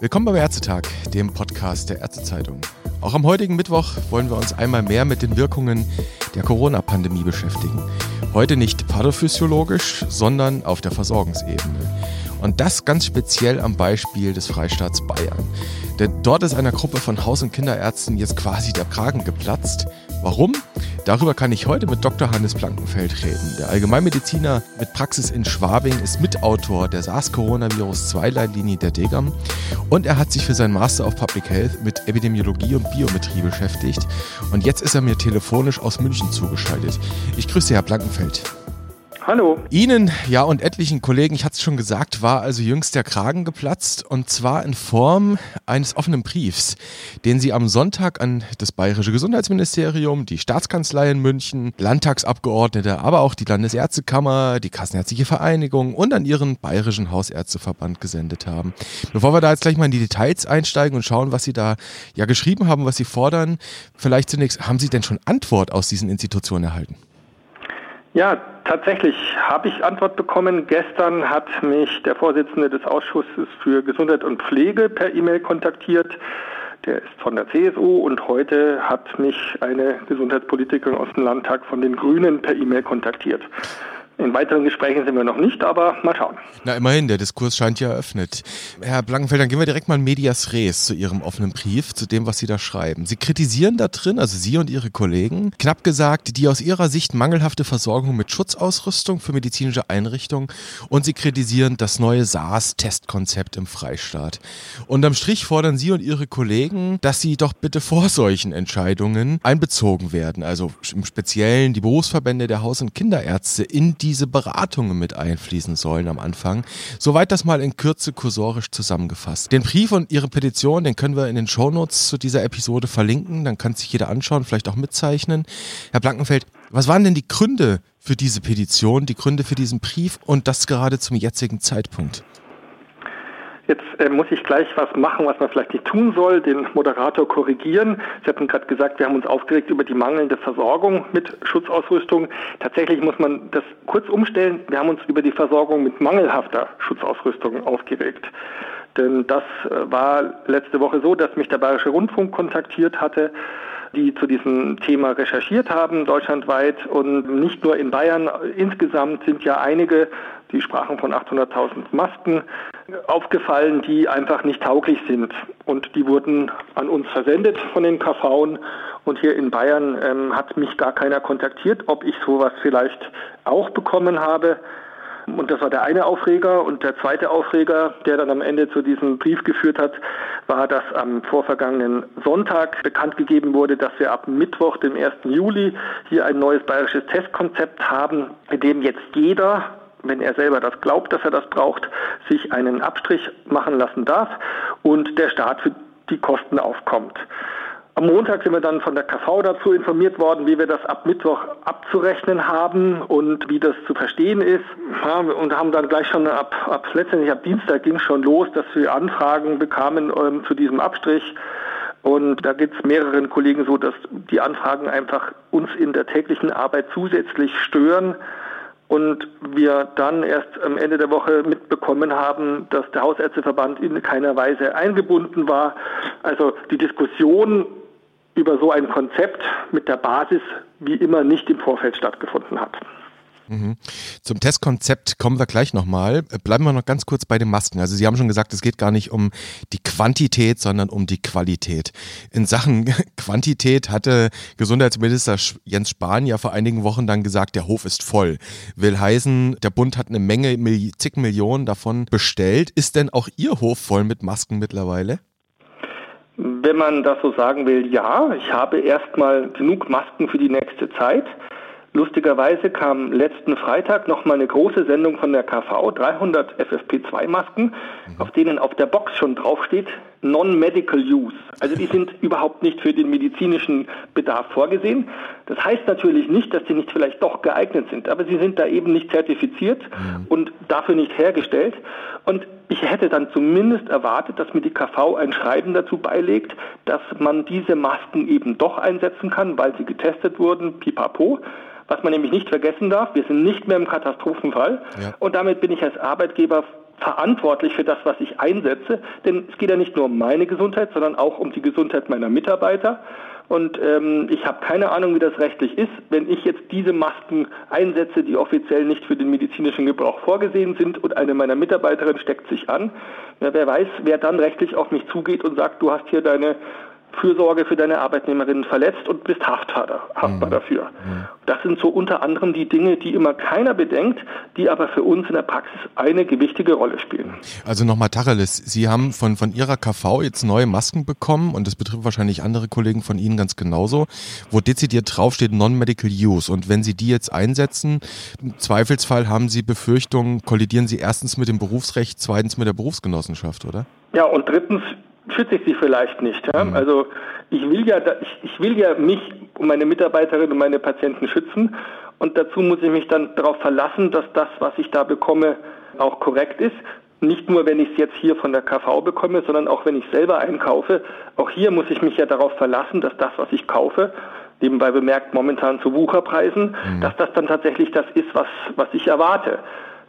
Willkommen beim Ärztetag, dem Podcast der Ärztezeitung. Auch am heutigen Mittwoch wollen wir uns einmal mehr mit den Wirkungen der Corona-Pandemie beschäftigen. Heute nicht pathophysiologisch, sondern auf der Versorgungsebene. Und das ganz speziell am Beispiel des Freistaats Bayern. Denn dort ist einer Gruppe von Haus- und Kinderärzten jetzt quasi der Kragen geplatzt. Warum? Darüber kann ich heute mit Dr. Hannes Blankenfeld reden. Der Allgemeinmediziner mit Praxis in Schwabing ist Mitautor der SARS-Coronavirus-2-Leitlinie der DEGAM und er hat sich für seinen Master of Public Health mit Epidemiologie und Biometrie beschäftigt. Und jetzt ist er mir telefonisch aus München zugeschaltet. Ich grüße Herr Blankenfeld. Hallo. Ihnen, ja, und etlichen Kollegen, ich hatte es schon gesagt, war also jüngst der Kragen geplatzt und zwar in Form eines offenen Briefs, den Sie am Sonntag an das Bayerische Gesundheitsministerium, die Staatskanzlei in München, Landtagsabgeordnete, aber auch die Landesärztekammer, die Kassenärztliche Vereinigung und an Ihren Bayerischen Hausärzteverband gesendet haben. Bevor wir da jetzt gleich mal in die Details einsteigen und schauen, was Sie da ja geschrieben haben, was Sie fordern, vielleicht zunächst, haben Sie denn schon Antwort aus diesen Institutionen erhalten? Ja, tatsächlich habe ich Antwort bekommen. Gestern hat mich der Vorsitzende des Ausschusses für Gesundheit und Pflege per E-Mail kontaktiert. Der ist von der CSU und heute hat mich eine Gesundheitspolitikerin aus dem Landtag von den Grünen per E-Mail kontaktiert. In weiteren Gesprächen sind wir noch nicht, aber mal schauen. Na, immerhin, der Diskurs scheint ja eröffnet. Herr Blankenfeld, dann gehen wir direkt mal in medias res zu Ihrem offenen Brief, zu dem, was Sie da schreiben. Sie kritisieren da drin, also Sie und Ihre Kollegen, knapp gesagt, die aus Ihrer Sicht mangelhafte Versorgung mit Schutzausrüstung für medizinische Einrichtungen und Sie kritisieren das neue SARS-Testkonzept im Freistaat. Unterm Strich fordern Sie und Ihre Kollegen, dass Sie doch bitte vor solchen Entscheidungen einbezogen werden, also im Speziellen die Berufsverbände der Haus- und Kinderärzte in die diese Beratungen mit einfließen sollen am Anfang. Soweit das mal in Kürze kursorisch zusammengefasst. Den Brief und Ihre Petition, den können wir in den Shownotes zu dieser Episode verlinken. Dann kann sich jeder anschauen, vielleicht auch mitzeichnen. Herr Blankenfeld, was waren denn die Gründe für diese Petition, die Gründe für diesen Brief und das gerade zum jetzigen Zeitpunkt? Jetzt äh, muss ich gleich was machen, was man vielleicht nicht tun soll, den Moderator korrigieren. Sie hatten gerade gesagt, wir haben uns aufgeregt über die mangelnde Versorgung mit Schutzausrüstung. Tatsächlich muss man das kurz umstellen. Wir haben uns über die Versorgung mit mangelhafter Schutzausrüstung aufgeregt. Denn das äh, war letzte Woche so, dass mich der Bayerische Rundfunk kontaktiert hatte die zu diesem Thema recherchiert haben, deutschlandweit und nicht nur in Bayern. Insgesamt sind ja einige, die sprachen von 800.000 Masken, aufgefallen, die einfach nicht tauglich sind. Und die wurden an uns versendet von den KVen. Und hier in Bayern ähm, hat mich gar keiner kontaktiert, ob ich sowas vielleicht auch bekommen habe. Und das war der eine Aufreger. Und der zweite Aufreger, der dann am Ende zu diesem Brief geführt hat, war, dass am vorvergangenen Sonntag bekannt gegeben wurde, dass wir ab Mittwoch, dem 1. Juli, hier ein neues bayerisches Testkonzept haben, in dem jetzt jeder wenn er selber das glaubt, dass er das braucht, sich einen Abstrich machen lassen darf und der Staat für die Kosten aufkommt. Am Montag sind wir dann von der KV dazu informiert worden, wie wir das ab Mittwoch abzurechnen haben und wie das zu verstehen ist. Und haben dann gleich schon ab, ab letztendlich ab Dienstag ging es schon los, dass wir Anfragen bekamen ähm, zu diesem Abstrich. Und da geht es mehreren Kollegen so, dass die Anfragen einfach uns in der täglichen Arbeit zusätzlich stören und wir dann erst am Ende der Woche mitbekommen haben, dass der Hausärzteverband in keiner Weise eingebunden war. Also die Diskussion über so ein Konzept mit der Basis wie immer nicht im Vorfeld stattgefunden hat. Mhm. Zum Testkonzept kommen wir gleich nochmal. Bleiben wir noch ganz kurz bei den Masken. Also Sie haben schon gesagt, es geht gar nicht um die Quantität, sondern um die Qualität. In Sachen Quantität hatte Gesundheitsminister Jens Spahn ja vor einigen Wochen dann gesagt, der Hof ist voll. Will heißen, der Bund hat eine Menge, zig Millionen davon bestellt. Ist denn auch Ihr Hof voll mit Masken mittlerweile? Wenn man das so sagen will, ja. Ich habe erstmal genug Masken für die nächste Zeit. Lustigerweise kam letzten Freitag noch mal eine große Sendung von der KV, 300 FFP2-Masken, mhm. auf denen auf der Box schon draufsteht, Non-Medical Use. Also die sind überhaupt nicht für den medizinischen Bedarf vorgesehen. Das heißt natürlich nicht, dass sie nicht vielleicht doch geeignet sind, aber sie sind da eben nicht zertifiziert mhm. und dafür nicht hergestellt. Und ich hätte dann zumindest erwartet, dass mir die KV ein Schreiben dazu beilegt, dass man diese Masken eben doch einsetzen kann, weil sie getestet wurden, pipapo. Was man nämlich nicht vergessen darf, wir sind nicht mehr im Katastrophenfall. Ja. Und damit bin ich als Arbeitgeber verantwortlich für das, was ich einsetze. Denn es geht ja nicht nur um meine Gesundheit, sondern auch um die Gesundheit meiner Mitarbeiter. Und ähm, ich habe keine Ahnung, wie das rechtlich ist. Wenn ich jetzt diese Masken einsetze, die offiziell nicht für den medizinischen Gebrauch vorgesehen sind und eine meiner Mitarbeiterinnen steckt sich an, ja, wer weiß, wer dann rechtlich auf mich zugeht und sagt, du hast hier deine Fürsorge für deine Arbeitnehmerinnen verletzt und bist haftbar, haftbar mhm. dafür. Mhm. Das sind so unter anderem die Dinge, die immer keiner bedenkt, die aber für uns in der Praxis eine gewichtige Rolle spielen. Also nochmal Tacheles, Sie haben von, von Ihrer KV jetzt neue Masken bekommen und das betrifft wahrscheinlich andere Kollegen von Ihnen ganz genauso, wo dezidiert draufsteht Non-Medical Use und wenn Sie die jetzt einsetzen, im Zweifelsfall haben Sie Befürchtungen, kollidieren Sie erstens mit dem Berufsrecht, zweitens mit der Berufsgenossenschaft, oder? Ja, und drittens schütze ich sie vielleicht nicht. Ja? Mhm. Also ich will ja, ich, ich will ja mich und meine Mitarbeiterinnen und meine Patienten schützen und dazu muss ich mich dann darauf verlassen, dass das, was ich da bekomme, auch korrekt ist. Nicht nur, wenn ich es jetzt hier von der KV bekomme, sondern auch, wenn ich selber einkaufe. Auch hier muss ich mich ja darauf verlassen, dass das, was ich kaufe, nebenbei bemerkt momentan zu Wucherpreisen, mhm. dass das dann tatsächlich das ist, was, was ich erwarte.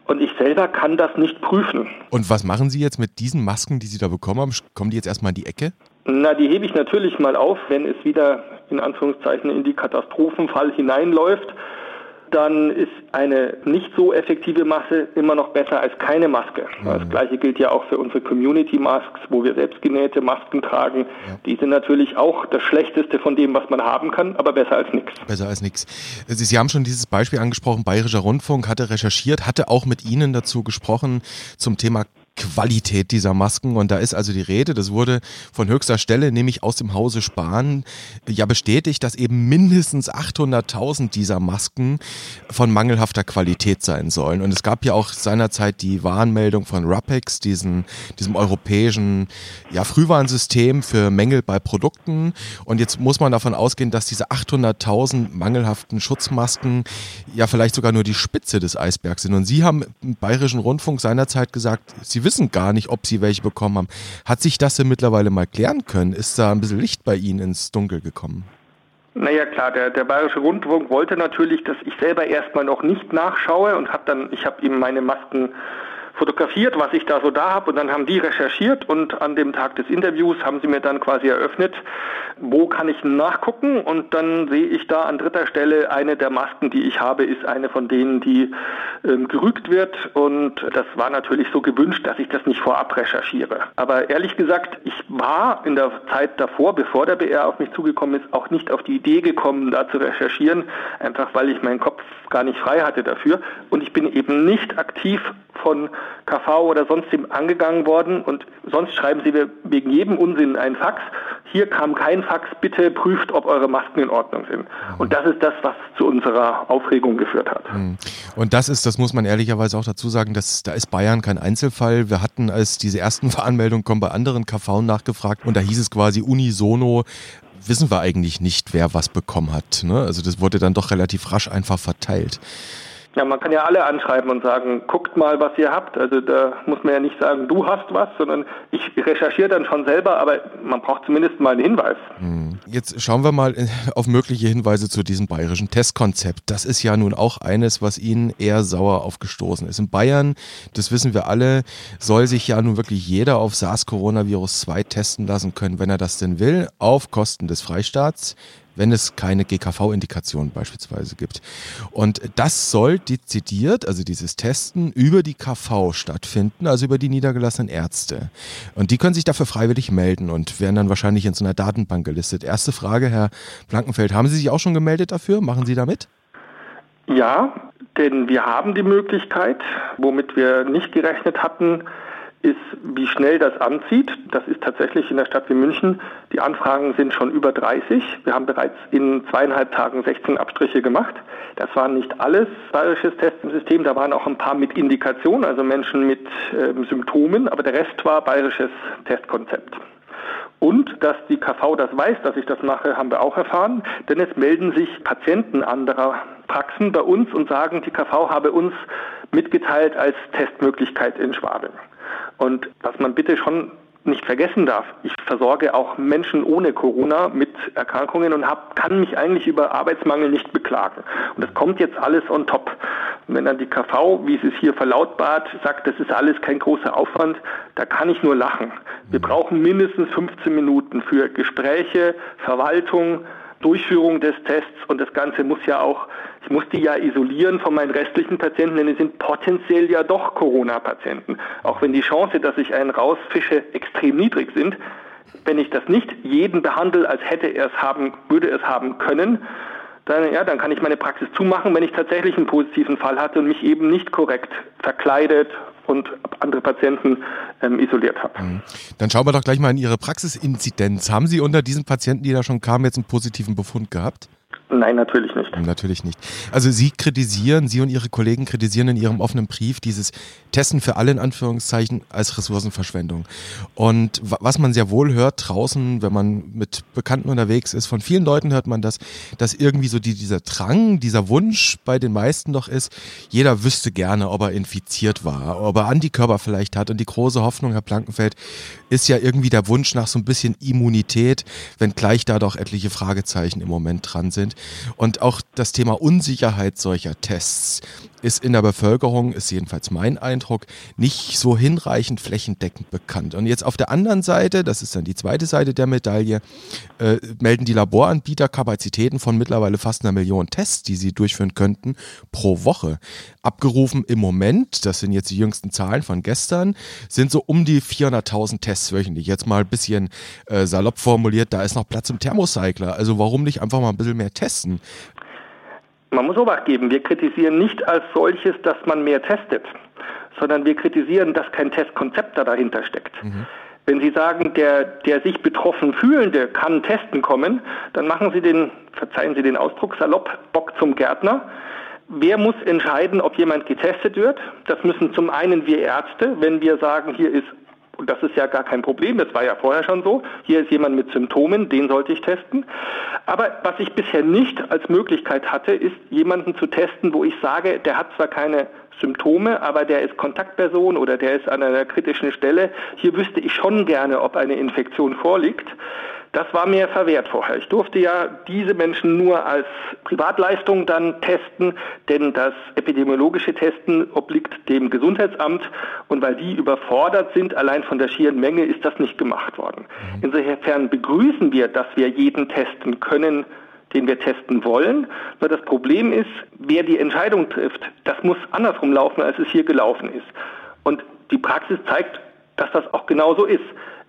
Und ich selber kann das nicht prüfen. Und was machen Sie jetzt mit diesen Masken, die Sie da bekommen haben? Kommen die jetzt erstmal in die Ecke? Na, die hebe ich natürlich mal auf, wenn es wieder in Anführungszeichen in die Katastrophenfall hineinläuft dann ist eine nicht so effektive Masse immer noch besser als keine Maske. Mhm. Das gleiche gilt ja auch für unsere Community Masks, wo wir selbstgenähte Masken tragen. Ja. Die sind natürlich auch das Schlechteste von dem, was man haben kann, aber besser als nichts. Besser als nichts. Sie, Sie haben schon dieses Beispiel angesprochen, Bayerischer Rundfunk hatte recherchiert, hatte auch mit Ihnen dazu gesprochen zum Thema Qualität dieser Masken. Und da ist also die Rede, das wurde von höchster Stelle, nämlich aus dem Hause Spahn, ja bestätigt, dass eben mindestens 800.000 dieser Masken von mangelhafter Qualität sein sollen. Und es gab ja auch seinerzeit die Warnmeldung von RAPEX, diesen, diesem europäischen ja, Frühwarnsystem für Mängel bei Produkten. Und jetzt muss man davon ausgehen, dass diese 800.000 mangelhaften Schutzmasken ja vielleicht sogar nur die Spitze des Eisbergs sind. Und Sie haben im Bayerischen Rundfunk seinerzeit gesagt, Sie wissen gar nicht, ob sie welche bekommen haben. Hat sich das denn mittlerweile mal klären können? Ist da ein bisschen Licht bei Ihnen ins Dunkel gekommen? Naja klar, der, der Bayerische Rundfunk wollte natürlich, dass ich selber erstmal noch nicht nachschaue und habe dann, ich habe ihm meine Masken fotografiert, was ich da so da habe und dann haben die recherchiert und an dem Tag des Interviews haben sie mir dann quasi eröffnet, wo kann ich nachgucken? Und dann sehe ich da an dritter Stelle eine der Masken, die ich habe, ist eine von denen, die ähm, gerügt wird. Und das war natürlich so gewünscht, dass ich das nicht vorab recherchiere. Aber ehrlich gesagt, ich war in der Zeit davor, bevor der BR auf mich zugekommen ist, auch nicht auf die Idee gekommen, da zu recherchieren, einfach weil ich meinen Kopf gar nicht frei hatte dafür. Und ich bin eben nicht aktiv von KV oder sonstigem angegangen worden und sonst schreiben Sie wegen jedem Unsinn einen Fax. Hier kam kein Fax, bitte prüft, ob eure Masken in Ordnung sind. Und das ist das, was zu unserer Aufregung geführt hat. Hm. Und das ist, das muss man ehrlicherweise auch dazu sagen, dass da ist Bayern kein Einzelfall. Wir hatten, als diese ersten Veranmeldungen kommen, bei anderen KV nachgefragt und da hieß es quasi unisono, wissen wir eigentlich nicht, wer was bekommen hat. Ne? Also das wurde dann doch relativ rasch einfach verteilt. Ja, man kann ja alle anschreiben und sagen, guckt mal, was ihr habt. Also da muss man ja nicht sagen, du hast was, sondern ich recherchiere dann schon selber, aber man braucht zumindest mal einen Hinweis. Hm. Jetzt schauen wir mal äh, auf mögliche Hinweise zu diesem bayerischen Testkonzept. Das ist ja nun auch eines, was Ihnen eher sauer aufgestoßen ist. In Bayern, das wissen wir alle, soll sich ja nun wirklich jeder auf SARS-Coronavirus 2 testen lassen können, wenn er das denn will, auf Kosten des Freistaats wenn es keine GKV-Indikation beispielsweise gibt. Und das soll dezidiert, also dieses Testen, über die KV stattfinden, also über die niedergelassenen Ärzte. Und die können sich dafür freiwillig melden und werden dann wahrscheinlich in so einer Datenbank gelistet. Erste Frage, Herr Blankenfeld, haben Sie sich auch schon gemeldet dafür? Machen Sie da mit? Ja, denn wir haben die Möglichkeit, womit wir nicht gerechnet hatten, ist, wie schnell das anzieht. Das ist tatsächlich in der Stadt wie München. Die Anfragen sind schon über 30. Wir haben bereits in zweieinhalb Tagen 16 Abstriche gemacht. Das waren nicht alles bayerisches Test im System. Da waren auch ein paar mit Indikation, also Menschen mit äh, Symptomen. Aber der Rest war bayerisches Testkonzept. Und dass die KV das weiß, dass ich das mache, haben wir auch erfahren. Denn es melden sich Patienten anderer Praxen bei uns und sagen, die KV habe uns mitgeteilt als Testmöglichkeit in Schwabing. Und was man bitte schon nicht vergessen darf, ich versorge auch Menschen ohne Corona mit Erkrankungen und hab, kann mich eigentlich über Arbeitsmangel nicht beklagen. Und das kommt jetzt alles on top. Und wenn dann die KV, wie sie es hier verlautbart, sagt, das ist alles kein großer Aufwand, da kann ich nur lachen. Wir mhm. brauchen mindestens 15 Minuten für Gespräche, Verwaltung, Durchführung des Tests und das Ganze muss ja auch, ich muss die ja isolieren von meinen restlichen Patienten, denn die sind potenziell ja doch Corona-Patienten. Auch wenn die Chance, dass ich einen rausfische, extrem niedrig sind, wenn ich das nicht jeden behandle, als hätte er es haben, würde es haben können, dann, ja, dann kann ich meine Praxis zumachen, wenn ich tatsächlich einen positiven Fall hatte und mich eben nicht korrekt verkleidet und andere Patienten ähm, isoliert habe. Mhm. Dann schauen wir doch gleich mal in Ihre Praxisinzidenz. Haben Sie unter diesen Patienten, die da schon kamen, jetzt einen positiven Befund gehabt? Nein, natürlich nicht. Natürlich nicht. Also Sie kritisieren, Sie und Ihre Kollegen kritisieren in Ihrem offenen Brief dieses Testen für alle in Anführungszeichen als Ressourcenverschwendung. Und was man sehr wohl hört draußen, wenn man mit Bekannten unterwegs ist, von vielen Leuten hört man das, dass irgendwie so die, dieser Drang, dieser Wunsch bei den meisten doch ist, jeder wüsste gerne, ob er infiziert war, ob er Antikörper vielleicht hat. Und die große Hoffnung, Herr Blankenfeld, ist ja irgendwie der Wunsch nach so ein bisschen Immunität, wenngleich da doch etliche Fragezeichen im Moment dran sind. Und auch das Thema Unsicherheit solcher Tests ist in der Bevölkerung, ist jedenfalls mein Eindruck, nicht so hinreichend flächendeckend bekannt. Und jetzt auf der anderen Seite, das ist dann die zweite Seite der Medaille, äh, melden die Laboranbieter Kapazitäten von mittlerweile fast einer Million Tests, die sie durchführen könnten, pro Woche. Abgerufen im Moment, das sind jetzt die jüngsten Zahlen von gestern, sind so um die 400.000 Tests wöchentlich. Jetzt mal ein bisschen äh, salopp formuliert, da ist noch Platz im Thermocycler. Also warum nicht einfach mal ein bisschen mehr testen? Man muss Obacht geben, wir kritisieren nicht als solches, dass man mehr testet, sondern wir kritisieren, dass kein Testkonzept da dahinter steckt. Mhm. Wenn Sie sagen, der, der sich betroffen fühlende kann testen kommen, dann machen Sie den, verzeihen Sie den Ausdruck, salopp Bock zum Gärtner. Wer muss entscheiden, ob jemand getestet wird? Das müssen zum einen wir Ärzte, wenn wir sagen, hier ist und das ist ja gar kein Problem, das war ja vorher schon so. Hier ist jemand mit Symptomen, den sollte ich testen. Aber was ich bisher nicht als Möglichkeit hatte, ist jemanden zu testen, wo ich sage, der hat zwar keine Symptome, aber der ist Kontaktperson oder der ist an einer kritischen Stelle. Hier wüsste ich schon gerne, ob eine Infektion vorliegt. Das war mir verwehrt vorher. Ich durfte ja diese Menschen nur als Privatleistung dann testen, denn das epidemiologische Testen obliegt dem Gesundheitsamt und weil die überfordert sind, allein von der schieren Menge, ist das nicht gemacht worden. Mhm. Insofern begrüßen wir, dass wir jeden testen können, den wir testen wollen. Nur das Problem ist, wer die Entscheidung trifft, das muss andersrum laufen, als es hier gelaufen ist. Und die Praxis zeigt, dass das auch genauso ist.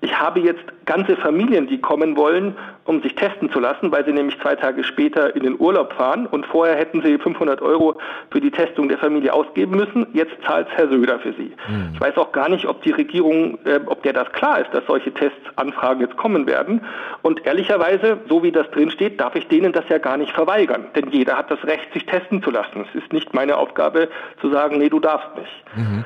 Ich habe jetzt ganze Familien, die kommen wollen, um sich testen zu lassen, weil sie nämlich zwei Tage später in den Urlaub fahren und vorher hätten sie 500 Euro für die Testung der Familie ausgeben müssen. Jetzt zahlt Herr Söder für sie. Mhm. Ich weiß auch gar nicht, ob die Regierung, äh, ob der das klar ist, dass solche Testanfragen jetzt kommen werden. Und ehrlicherweise, so wie das drin steht, darf ich denen das ja gar nicht verweigern. Denn jeder hat das Recht, sich testen zu lassen. Es ist nicht meine Aufgabe zu sagen, nee, du darfst nicht. Mhm.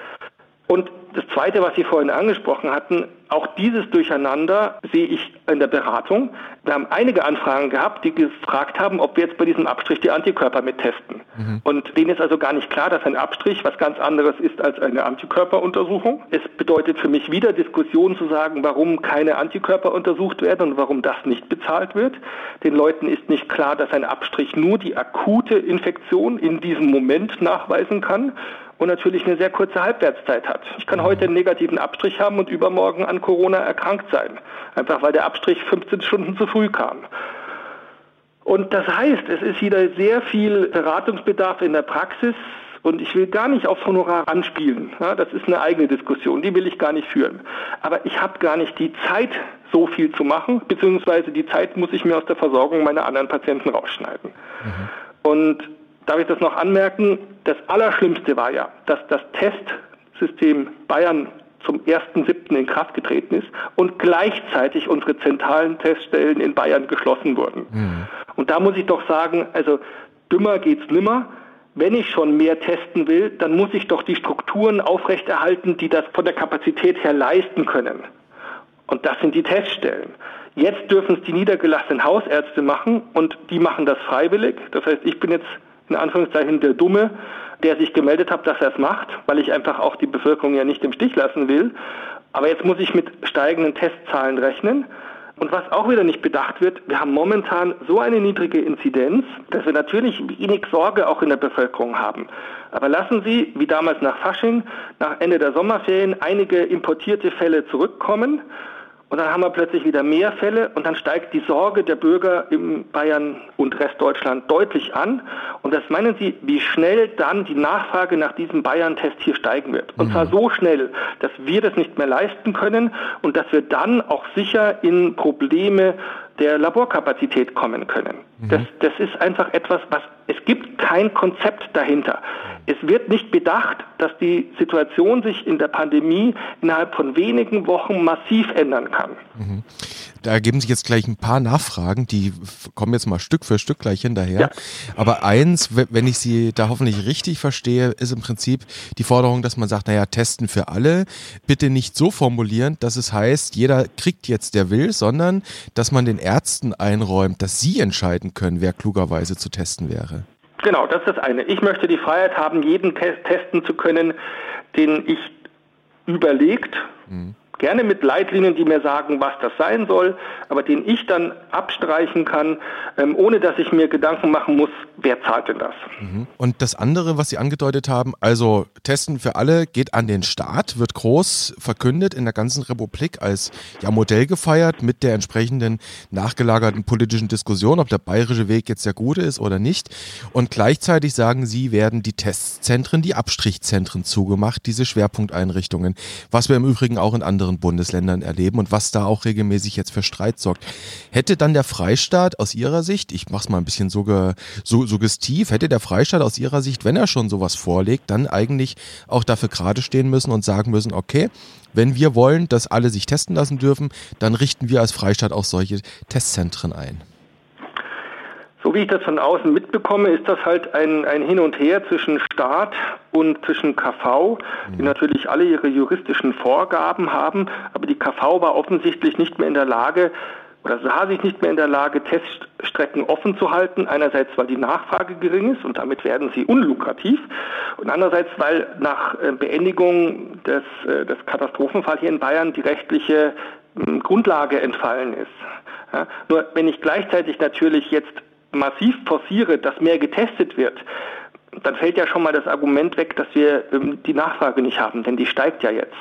Und das Zweite, was Sie vorhin angesprochen hatten, auch dieses Durcheinander sehe ich in der Beratung. Wir haben einige Anfragen gehabt, die gefragt haben, ob wir jetzt bei diesem Abstrich die Antikörper mittesten. Mhm. Und denen ist also gar nicht klar, dass ein Abstrich was ganz anderes ist als eine Antikörperuntersuchung. Es bedeutet für mich wieder Diskussion zu sagen, warum keine Antikörper untersucht werden und warum das nicht bezahlt wird. Den Leuten ist nicht klar, dass ein Abstrich nur die akute Infektion in diesem Moment nachweisen kann und natürlich eine sehr kurze Halbwertszeit hat. Ich kann heute einen negativen Abstrich haben und übermorgen an Corona erkrankt sein, einfach weil der Abstrich 15 Stunden zu früh kam. Und das heißt, es ist wieder sehr viel Beratungsbedarf in der Praxis und ich will gar nicht aufs Honorar anspielen. Ja, das ist eine eigene Diskussion, die will ich gar nicht führen. Aber ich habe gar nicht die Zeit, so viel zu machen, beziehungsweise die Zeit muss ich mir aus der Versorgung meiner anderen Patienten rausschneiden. Mhm. Und Darf ich das noch anmerken? Das Allerschlimmste war ja, dass das Testsystem Bayern zum 1.7. in Kraft getreten ist und gleichzeitig unsere zentralen Teststellen in Bayern geschlossen wurden. Mhm. Und da muss ich doch sagen, also dümmer geht's nimmer. Wenn ich schon mehr testen will, dann muss ich doch die Strukturen aufrechterhalten, die das von der Kapazität her leisten können. Und das sind die Teststellen. Jetzt dürfen es die niedergelassenen Hausärzte machen und die machen das freiwillig. Das heißt, ich bin jetzt in Anführungszeichen der Dumme, der sich gemeldet hat, dass er es macht, weil ich einfach auch die Bevölkerung ja nicht im Stich lassen will. Aber jetzt muss ich mit steigenden Testzahlen rechnen. Und was auch wieder nicht bedacht wird, wir haben momentan so eine niedrige Inzidenz, dass wir natürlich wenig Sorge auch in der Bevölkerung haben. Aber lassen Sie, wie damals nach Fasching, nach Ende der Sommerferien einige importierte Fälle zurückkommen und dann haben wir plötzlich wieder mehr Fälle und dann steigt die Sorge der Bürger in Bayern und Restdeutschland deutlich an. Und das meinen Sie, wie schnell dann die Nachfrage nach diesem Bayern-Test hier steigen wird. Und mhm. zwar so schnell, dass wir das nicht mehr leisten können und dass wir dann auch sicher in Probleme der Laborkapazität kommen können. Mhm. Das, das ist einfach etwas, was es gibt kein Konzept dahinter. Es wird nicht bedacht, dass die Situation sich in der Pandemie innerhalb von wenigen Wochen massiv ändern kann. Mhm. Da ergeben sich jetzt gleich ein paar Nachfragen, die kommen jetzt mal Stück für Stück gleich hinterher. Ja. Aber eins, wenn ich Sie da hoffentlich richtig verstehe, ist im Prinzip die Forderung, dass man sagt, naja, testen für alle. Bitte nicht so formulieren, dass es heißt, jeder kriegt jetzt, der will, sondern dass man den Ärzten einräumt, dass sie entscheiden können, wer klugerweise zu testen wäre. Genau, das ist das eine. Ich möchte die Freiheit haben, jeden testen zu können, den ich überlegt, mhm gerne mit Leitlinien, die mir sagen, was das sein soll, aber den ich dann abstreichen kann, ähm, ohne dass ich mir Gedanken machen muss, wer zahlt denn das. Mhm. Und das andere, was Sie angedeutet haben, also Testen für alle geht an den Staat, wird groß verkündet in der ganzen Republik als ja, Modell gefeiert mit der entsprechenden nachgelagerten politischen Diskussion, ob der bayerische Weg jetzt der gute ist oder nicht. Und gleichzeitig sagen Sie, werden die Testzentren, die Abstrichzentren zugemacht, diese Schwerpunkteinrichtungen, was wir im Übrigen auch in anderen anderen Bundesländern erleben und was da auch regelmäßig jetzt für Streit sorgt. Hätte dann der Freistaat aus Ihrer Sicht, ich mache es mal ein bisschen sugge, suggestiv, hätte der Freistaat aus Ihrer Sicht, wenn er schon sowas vorlegt, dann eigentlich auch dafür gerade stehen müssen und sagen müssen, okay, wenn wir wollen, dass alle sich testen lassen dürfen, dann richten wir als Freistaat auch solche Testzentren ein. So wie ich das von außen mitbekomme, ist das halt ein, ein Hin und Her zwischen Staat und zwischen KV, die mhm. natürlich alle ihre juristischen Vorgaben haben, aber die KV war offensichtlich nicht mehr in der Lage, oder sah sich nicht mehr in der Lage, Teststrecken offen zu halten. Einerseits, weil die Nachfrage gering ist und damit werden sie unlukrativ. Und andererseits, weil nach äh, Beendigung des, äh, des Katastrophenfalls hier in Bayern die rechtliche hm, Grundlage entfallen ist. Ja, nur wenn ich gleichzeitig natürlich jetzt massiv forciere, dass mehr getestet wird, dann fällt ja schon mal das Argument weg, dass wir ähm, die Nachfrage nicht haben, denn die steigt ja jetzt.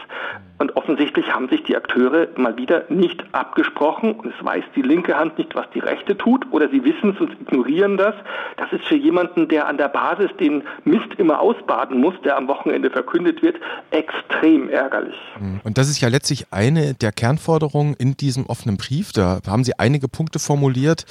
Und offensichtlich haben sich die Akteure mal wieder nicht abgesprochen und es weiß die linke Hand nicht, was die rechte tut oder sie wissen es und ignorieren das. Das ist für jemanden, der an der Basis den Mist immer ausbaden muss, der am Wochenende verkündet wird, extrem ärgerlich. Mhm. Und das ist ja letztlich eine der Kernforderungen in diesem offenen Brief. Da haben Sie einige Punkte formuliert,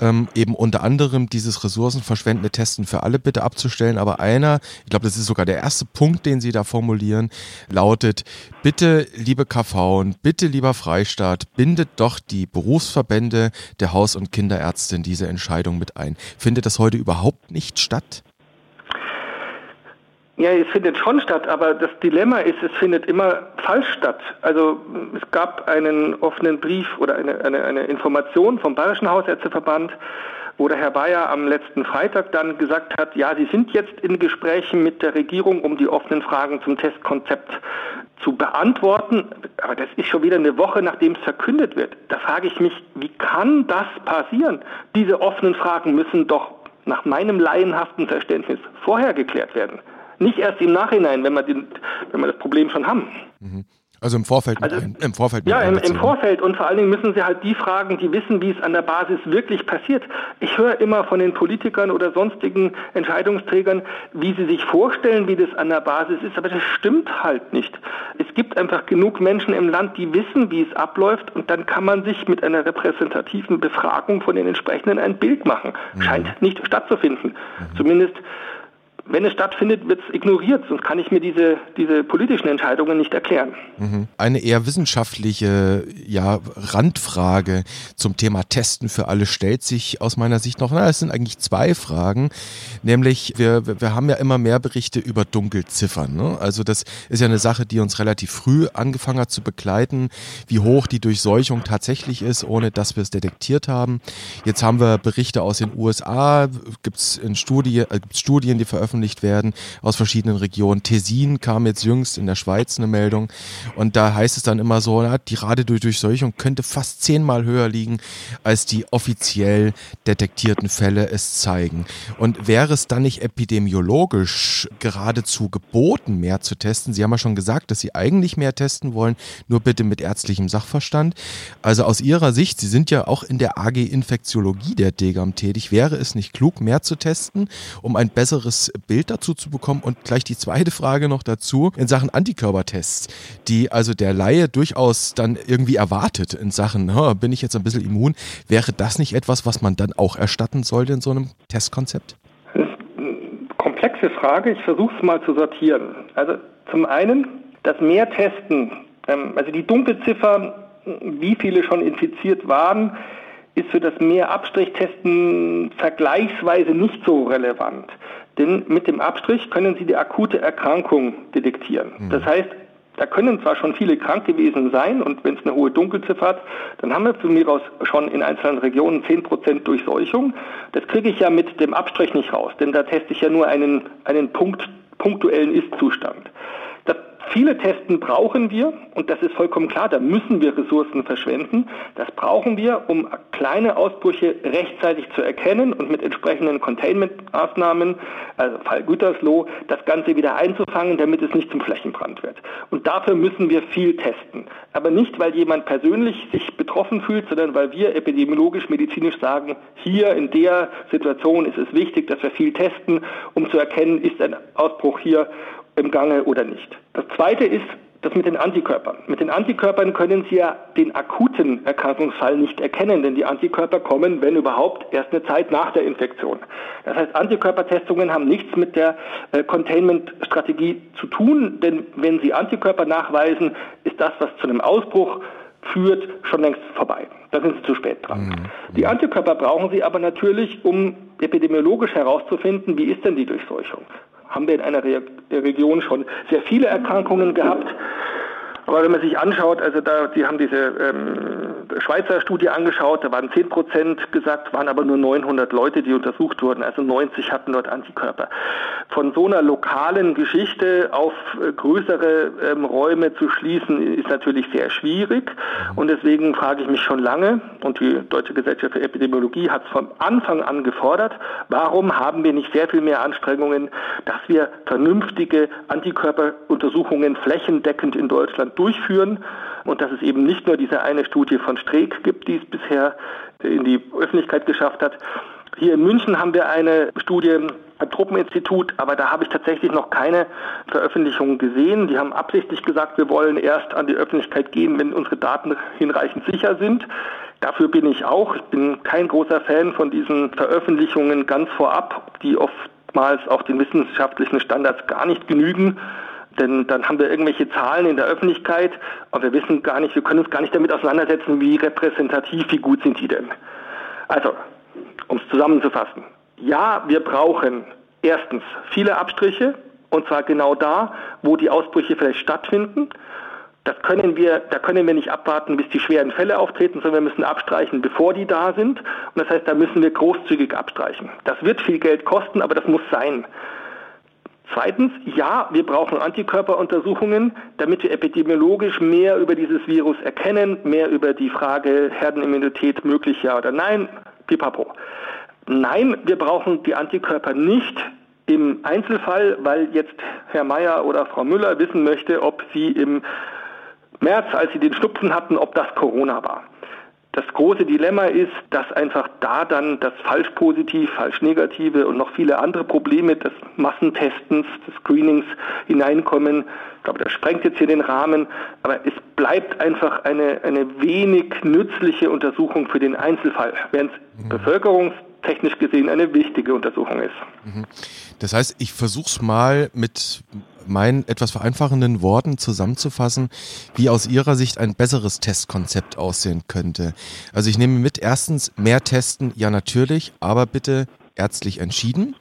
ähm, eben unter anderem dieses ressourcenverschwendende Testen für alle bitte abzustellen. Aber einer, ich glaube, das ist sogar der erste Punkt, den Sie da formulieren, lautet, bitte Bitte, liebe KV und bitte, lieber Freistaat, bindet doch die Berufsverbände der Haus- und Kinderärzte in diese Entscheidung mit ein. Findet das heute überhaupt nicht statt? Ja, es findet schon statt, aber das Dilemma ist, es findet immer falsch statt. Also es gab einen offenen Brief oder eine, eine, eine Information vom Bayerischen Hausärzteverband, wo der Herr Bayer am letzten Freitag dann gesagt hat, ja, Sie sind jetzt in Gesprächen mit der Regierung, um die offenen Fragen zum Testkonzept zu beantworten. Aber das ist schon wieder eine Woche, nachdem es verkündet wird. Da frage ich mich, wie kann das passieren? Diese offenen Fragen müssen doch nach meinem laienhaften Verständnis vorher geklärt werden. Nicht erst im Nachhinein, wenn wir, den, wenn wir das Problem schon haben. Mhm. Also im Vorfeld. Also, ein, im Vorfeld. Ja, im, im, Vorfeld. Und vor allen Dingen müssen Sie halt die fragen, die wissen, wie es an der Basis wirklich passiert. Ich höre immer von den Politikern oder sonstigen Entscheidungsträgern, wie sie sich vorstellen, wie das an der Basis ist. Aber das stimmt halt nicht. Es gibt einfach genug Menschen im Land, die wissen, wie es abläuft. Und dann kann man sich mit einer repräsentativen Befragung von den entsprechenden ein Bild machen. Mhm. Scheint nicht stattzufinden. Mhm. Zumindest Wenn es stattfindet, wird es ignoriert, sonst kann ich mir diese, diese politischen Entscheidungen nicht erklären. Mhm. Eine eher wissenschaftliche ja, Randfrage zum Thema Testen für alle stellt sich aus meiner Sicht noch. Na, es sind eigentlich zwei Fragen, nämlich wir, wir haben ja immer mehr Berichte über Dunkelziffern. Ne? Also das ist ja eine Sache, die uns relativ früh angefangen hat zu begleiten, wie hoch die Durchseuchung tatsächlich ist, ohne dass wir es detektiert haben. Jetzt haben wir Berichte aus den USA, gibt es Studie, äh, Studien, die veröffentlicht werden aus verschiedenen Regionen. Tessin kam jetzt jüngst in der Schweiz eine Meldung und da heißt es dann immer so, na, die Rate durch Durchseuchung könnte fast zehnmal höher liegen, als die offiziell detektierten Fälle es zeigen. Und wäre es dann nicht epidemiologisch geradezu geboten, mehr zu testen? Sie haben ja schon gesagt, dass Sie eigentlich mehr testen wollen, nur bitte mit ärztlichem Sachverstand. Also aus Ihrer Sicht, Sie sind ja auch in der AG Infektiologie der DGAM tätig, wäre es nicht klug, mehr zu testen, um ein besseres Bild dazu zu bekommen? Und gleich die zweite Frage noch dazu in Sachen Antikörpertests, die also der Laie durchaus dann irgendwie erwartet in Sachen, bin ich jetzt ein bisschen immun, wäre das nicht etwas, was man dann auch erstatten sollte in so einem Testkonzept? Das ist eine komplexe Frage. Ich versuche es mal zu sortieren. Also zum einen, das Mehrtesten, ähm, also die Dunkelziffer wie viele schon infiziert waren, ist für das Mehr-Abstrichtesten vergleichsweise nicht so relevant. Denn mit dem Abstrich können Sie die akute Erkrankung detektieren. Mhm. Das heißt, da können zwar schon viele krank gewesen sein und wenn es eine hohe Dunkelziffer hat, dann haben wir von mir aus schon in einzelnen Regionen 10% Durchseuchung. Das kriege ich ja mit dem Abstrich nicht raus, denn da teste ich ja nur einen, einen Punkt, punktuellen Ist-Zustand. Viele Testen brauchen wir und das ist vollkommen klar, da müssen wir Ressourcen verschwenden. Das brauchen wir, um kleine Ausbrüche rechtzeitig zu erkennen und mit entsprechenden Containment-Maßnahmen, also Fall Gütersloh, das Ganze wieder einzufangen, damit es nicht zum Flächenbrand wird. Und dafür müssen wir viel testen. Aber nicht, weil jemand persönlich sich betroffen fühlt, sondern weil wir epidemiologisch, medizinisch sagen, hier in der Situation ist es wichtig, dass wir viel testen, um zu erkennen, ist ein Ausbruch hier im Gange oder nicht. Das Zweite ist das mit den Antikörpern. Mit den Antikörpern können Sie ja den akuten Erkrankungsfall nicht erkennen, denn die Antikörper kommen, wenn überhaupt, erst eine Zeit nach der Infektion. Das heißt, Antikörpertestungen haben nichts mit der äh, Containment-Strategie zu tun, denn wenn Sie Antikörper nachweisen, ist das, was zu einem Ausbruch führt, schon längst vorbei. Da sind Sie zu spät dran. Mhm. Die Antikörper brauchen Sie aber natürlich, um epidemiologisch herauszufinden, wie ist denn die Durchseuchung haben wir in einer Re Region schon sehr viele Erkrankungen gehabt. Aber wenn man sich anschaut, also da, die haben diese ähm, Schweizer Studie angeschaut, da waren 10 Prozent gesagt, waren aber nur 900 Leute, die untersucht wurden, also 90 hatten dort Antikörper. Von so einer lokalen Geschichte auf äh, größere ähm, Räume zu schließen, ist natürlich sehr schwierig. Und deswegen frage ich mich schon lange, und die Deutsche Gesellschaft für Epidemiologie hat es von Anfang an gefordert, warum haben wir nicht sehr viel mehr Anstrengungen, dass wir vernünftige Antikörperuntersuchungen flächendeckend in Deutschland durchführen und dass es eben nicht nur diese eine Studie von Streeck gibt, die es bisher in die Öffentlichkeit geschafft hat. Hier in München haben wir eine Studie beim Truppeninstitut, aber da habe ich tatsächlich noch keine Veröffentlichung gesehen. Die haben absichtlich gesagt, wir wollen erst an die Öffentlichkeit gehen, wenn unsere Daten hinreichend sicher sind. Dafür bin ich auch. Ich bin kein großer Fan von diesen Veröffentlichungen ganz vorab, die oftmals auch den wissenschaftlichen Standards gar nicht genügen. Denn dann haben wir irgendwelche Zahlen in der Öffentlichkeit, aber wir wissen gar nicht, wir können uns gar nicht damit auseinandersetzen, wie repräsentativ, wie gut sind die denn. Also, um es zusammenzufassen. Ja, wir brauchen erstens viele Abstriche, und zwar genau da, wo die Ausbrüche vielleicht stattfinden. Das können wir, da können wir nicht abwarten, bis die schweren Fälle auftreten, sondern wir müssen abstreichen, bevor die da sind. Und das heißt, da müssen wir großzügig abstreichen. Das wird viel Geld kosten, aber das muss sein. Zweitens, ja, wir brauchen Antikörperuntersuchungen, damit wir epidemiologisch mehr über dieses Virus erkennen, mehr über die Frage Herdenimmunität möglich ja oder nein, pipapo. Nein, wir brauchen die Antikörper nicht im Einzelfall, weil jetzt Herr Mayer oder Frau Müller wissen möchte, ob sie im März, als sie den Schnupfen hatten, ob das Corona war. Das große Dilemma ist, dass einfach da dann das Falschpositiv, Falschnegative und noch viele andere Probleme des Massentestens, des Screenings hineinkommen. Ich glaube, das sprengt jetzt hier den Rahmen, aber es bleibt einfach eine, eine wenig nützliche Untersuchung für den Einzelfall. Während es mhm. Bevölkerungs technisch gesehen eine wichtige Untersuchung ist. Mhm. Das heißt, ich versuche es mal mit meinen etwas vereinfachenden Worten zusammenzufassen, wie aus Ihrer Sicht ein besseres Testkonzept aussehen könnte. Also ich nehme mit, erstens mehr testen, ja natürlich, aber bitte ärztlich entschieden.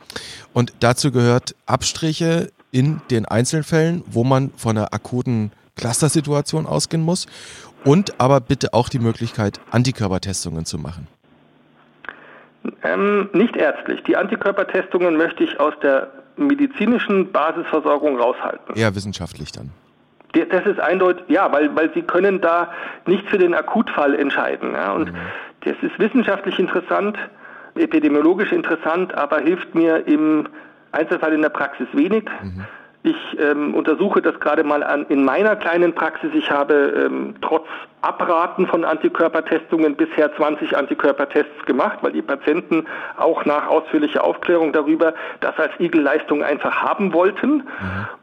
Und dazu gehört Abstriche in den Einzelfällen, wo man von einer akuten Cluster-Situation ausgehen muss. Und aber bitte auch die Möglichkeit, Antikörpertestungen zu machen. Ähm, nicht ärztlich. Die Antikörpertestungen möchte ich aus der medizinischen Basisversorgung raushalten. Eher wissenschaftlich dann. Das ist eindeutig, ja, weil, weil sie können da nicht für den Akutfall entscheiden. Ja, und mhm. das ist wissenschaftlich interessant, epidemiologisch interessant, aber hilft mir im Einzelfall in der Praxis wenig. Mhm. Ich ähm, untersuche das gerade mal an, in meiner kleinen Praxis. Ich habe ähm, trotz Abraten von Antikörpertestungen bisher 20 Antikörpertests gemacht, weil die Patienten auch nach ausführlicher Aufklärung darüber das als Igelleistung einfach haben wollten. Mhm.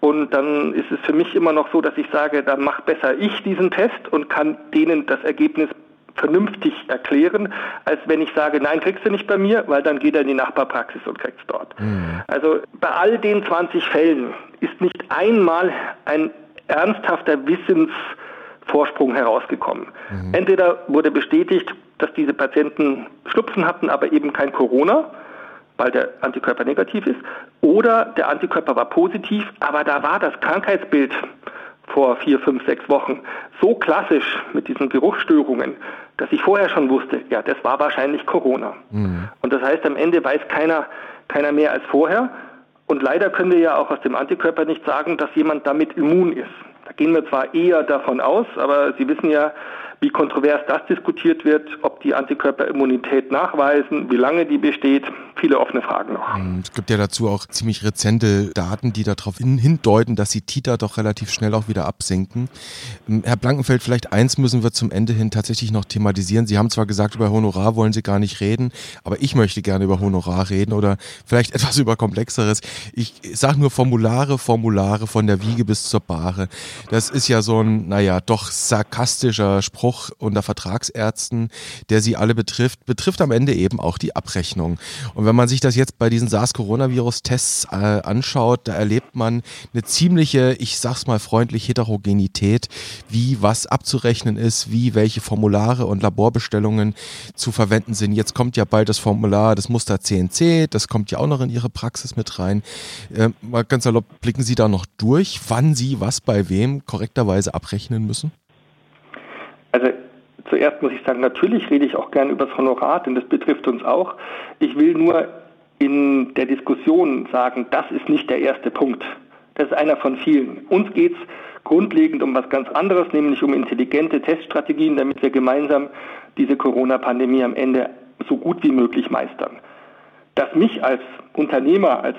Und dann ist es für mich immer noch so, dass ich sage, dann mach besser ich diesen Test und kann denen das Ergebnis vernünftig erklären, als wenn ich sage, nein, kriegst du nicht bei mir, weil dann geht er in die Nachbarpraxis und kriegt es dort. Mhm. Also bei all den 20 Fällen ist nicht einmal ein ernsthafter Wissensvorsprung herausgekommen. Mhm. Entweder wurde bestätigt, dass diese Patienten Schnupfen hatten, aber eben kein Corona, weil der Antikörper negativ ist, oder der Antikörper war positiv, aber da war das Krankheitsbild vor vier, fünf, sechs Wochen so klassisch mit diesen Geruchsstörungen, dass ich vorher schon wusste, ja, das war wahrscheinlich Corona. Mhm. Und das heißt, am Ende weiß keiner, keiner mehr als vorher. Und leider können wir ja auch aus dem Antikörper nicht sagen, dass jemand damit immun ist. Da gehen wir zwar eher davon aus, aber Sie wissen ja, wie kontrovers das diskutiert wird, ob die Antikörperimmunität nachweisen, wie lange die besteht, viele offene Fragen noch. Hm, es gibt ja dazu auch ziemlich rezente Daten, die darauf hindeuten, dass die Titer doch relativ schnell auch wieder absinken. Hm, Herr Blankenfeld, vielleicht eins müssen wir zum Ende hin tatsächlich noch thematisieren. Sie haben zwar gesagt, über Honorar wollen Sie gar nicht reden, aber ich möchte gerne über Honorar reden oder vielleicht etwas über Komplexeres. Ich sage nur Formulare, Formulare von der Wiege bis zur Bahre. Das ist ja so ein, naja, doch sarkastischer Spruch unter Vertragsärzten, der sie alle betrifft, betrifft am Ende eben auch die Abrechnung. Und wenn man sich das jetzt bei diesen SARS-Coronavirus-Tests äh, anschaut, da erlebt man eine ziemliche, ich sag's mal freundlich, Heterogenität, wie was abzurechnen ist, wie welche Formulare und Laborbestellungen zu verwenden sind. Jetzt kommt ja bald das Formular, das Muster CNC, das kommt ja auch noch in Ihre Praxis mit rein. Äh, mal ganz salopp, blicken Sie da noch durch, wann Sie was bei wem korrekterweise abrechnen müssen? Also zuerst muss ich sagen, natürlich rede ich auch gern über das Honorar, denn das betrifft uns auch. Ich will nur in der Diskussion sagen, das ist nicht der erste Punkt. Das ist einer von vielen. Uns geht es grundlegend um was ganz anderes, nämlich um intelligente Teststrategien, damit wir gemeinsam diese Corona-Pandemie am Ende so gut wie möglich meistern. Dass mich als Unternehmer, als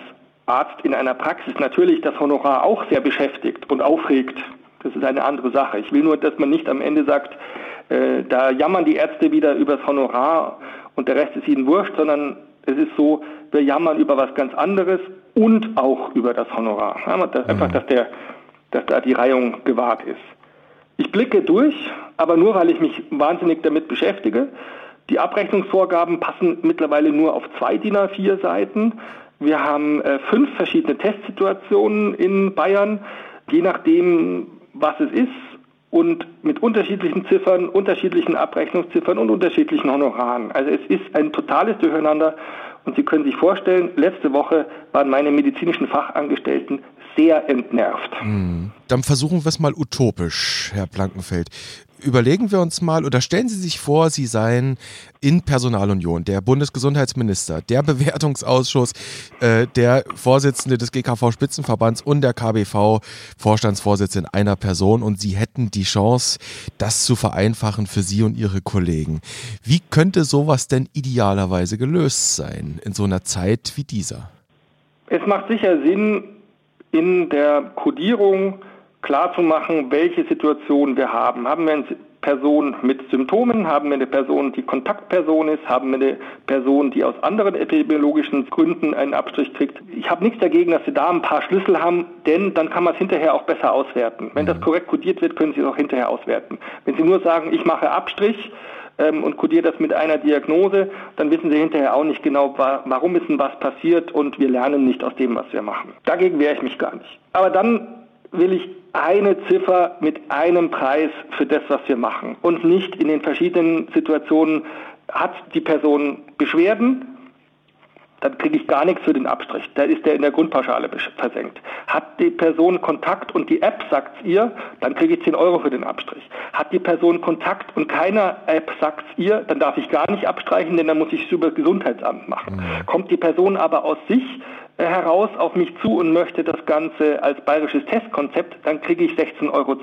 Arzt in einer Praxis natürlich das Honorar auch sehr beschäftigt und aufregt, das ist eine andere Sache. Ich will nur, dass man nicht am Ende sagt, äh, da jammern die Ärzte wieder über das Honorar und der Rest ist ihnen wurscht, sondern es ist so, wir jammern über was ganz anderes und auch über das Honorar. Ja, das, einfach, mhm. dass, der, dass da die Reihung gewahrt ist. Ich blicke durch, aber nur, weil ich mich wahnsinnig damit beschäftige. Die Abrechnungsvorgaben passen mittlerweile nur auf zwei DIN A4 Seiten. Wir haben äh, fünf verschiedene Testsituationen in Bayern. Je nachdem, was es ist und mit unterschiedlichen Ziffern, unterschiedlichen Abrechnungsziffern und unterschiedlichen Honoraren. Also es ist ein totales Durcheinander und Sie können sich vorstellen, letzte Woche waren meine medizinischen Fachangestellten sehr entnervt. Hm. Dann versuchen wir es mal utopisch, Herr Blankenfeld überlegen wir uns mal oder stellen Sie sich vor, Sie seien in Personalunion, der Bundesgesundheitsminister, der Bewertungsausschuss, äh, der Vorsitzende des GKV-Spitzenverbands und der KBV-Vorstandsvorsitzende in einer Person und Sie hätten die Chance, das zu vereinfachen für Sie und Ihre Kollegen. Wie könnte sowas denn idealerweise gelöst sein in so einer Zeit wie dieser? Es macht sicher Sinn, in der Kodierung klarzumachen, welche Situation wir haben. Haben wir eine Person mit Symptomen, haben wir eine Person, die Kontaktperson ist, haben wir eine Person, die aus anderen epidemiologischen Gründen einen Abstrich kriegt. Ich habe nichts dagegen, dass Sie da ein paar Schlüssel haben, denn dann kann man es hinterher auch besser auswerten. Wenn das mhm. korrekt kodiert wird, können Sie es auch hinterher auswerten. Wenn Sie nur sagen, ich mache Abstrich, ähm, und kodiere das mit einer Diagnose, dann wissen sie hinterher auch nicht genau, warum ist denn was passiert und wir lernen nicht aus dem, was wir machen. Dagegen wehre ich mich gar nicht. Aber dann will ich eine Ziffer mit einem Preis für das, was wir machen und nicht in den verschiedenen Situationen hat die Person Beschwerden, dann kriege ich gar nichts für den Abstrich. Da ist der in der Grundpauschale versenkt. Hat die Person Kontakt und die App sagt es ihr, dann kriege ich 10 Euro für den Abstrich. Hat die Person Kontakt und keiner App sagt es ihr, dann darf ich gar nicht abstreichen, denn dann muss ich es über Gesundheitsamt machen. Mhm. Kommt die Person aber aus sich, heraus auf mich zu und möchte das Ganze als bayerisches Testkonzept, dann kriege ich 16,72 Euro,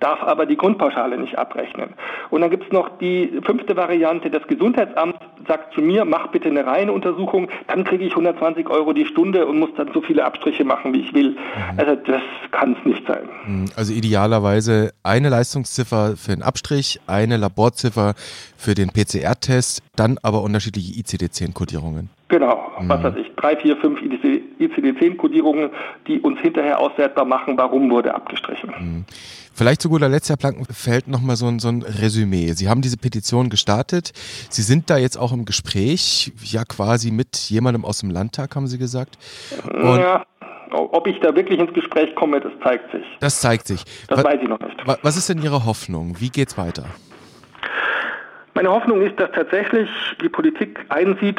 darf aber die Grundpauschale nicht abrechnen. Und dann gibt es noch die fünfte Variante, das Gesundheitsamt sagt zu mir, mach bitte eine reine Untersuchung, dann kriege ich 120 Euro die Stunde und muss dann so viele Abstriche machen, wie ich will. Mhm. Also das kann es nicht sein. Mhm. Also idealerweise eine Leistungsziffer für den Abstrich, eine Laborziffer für den PCR-Test, dann aber unterschiedliche ICD-10-Kodierungen. Genau, mhm. was weiß ich, drei, vier, fünf ICD-10-Kodierungen, die uns hinterher auswertbar machen, warum wurde abgestrichen. Mhm. Vielleicht zu guter Letzt, Herr Plankenfeld, nochmal so ein, so ein Resümee. Sie haben diese Petition gestartet. Sie sind da jetzt auch im Gespräch, ja quasi mit jemandem aus dem Landtag, haben Sie gesagt. Und ja. Ob ich da wirklich ins Gespräch komme, das zeigt sich. Das zeigt sich. Das was, weiß ich noch nicht. Was ist denn Ihre Hoffnung? Wie geht's weiter? Meine Hoffnung ist, dass tatsächlich die Politik einsieht,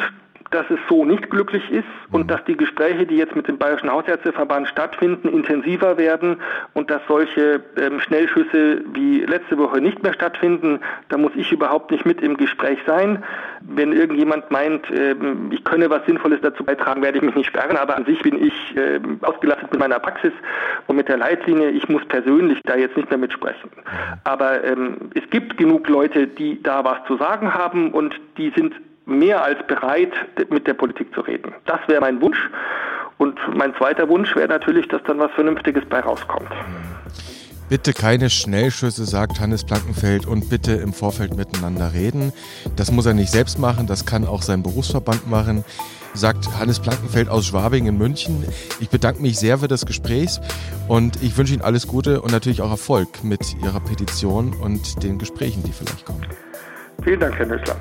dass es so nicht glücklich ist und mhm. dass die Gespräche, die jetzt mit dem Bayerischen Hausärzteverband stattfinden, intensiver werden und dass solche ähm, Schnellschüsse wie letzte Woche nicht mehr stattfinden. Da muss ich überhaupt nicht mit im Gespräch sein. Wenn irgendjemand meint, ähm, ich könne was Sinnvolles dazu beitragen, werde ich mich nicht sperren, aber an sich bin ich ähm, ausgelastet mit meiner Praxis und mit der Leitlinie. Ich muss persönlich da jetzt nicht mehr mitsprechen. Mhm. Aber ähm, es gibt genug Leute, die da was zu sagen haben und die sind mehr als bereit, mit der Politik zu reden. Das wäre mein Wunsch. Und mein zweiter Wunsch wäre natürlich, dass dann was Vernünftiges bei rauskommt. Bitte keine Schnellschüsse, sagt Hannes Plankenfeld, und bitte im Vorfeld miteinander reden. Das muss er nicht selbst machen, das kann auch sein Berufsverband machen, sagt Hannes Plankenfeld aus Schwabing in München. Ich bedanke mich sehr für das Gespräch und ich wünsche Ihnen alles Gute und natürlich auch Erfolg mit Ihrer Petition und den Gesprächen, die vielleicht kommen. Vielen Dank, Herr Nüssler.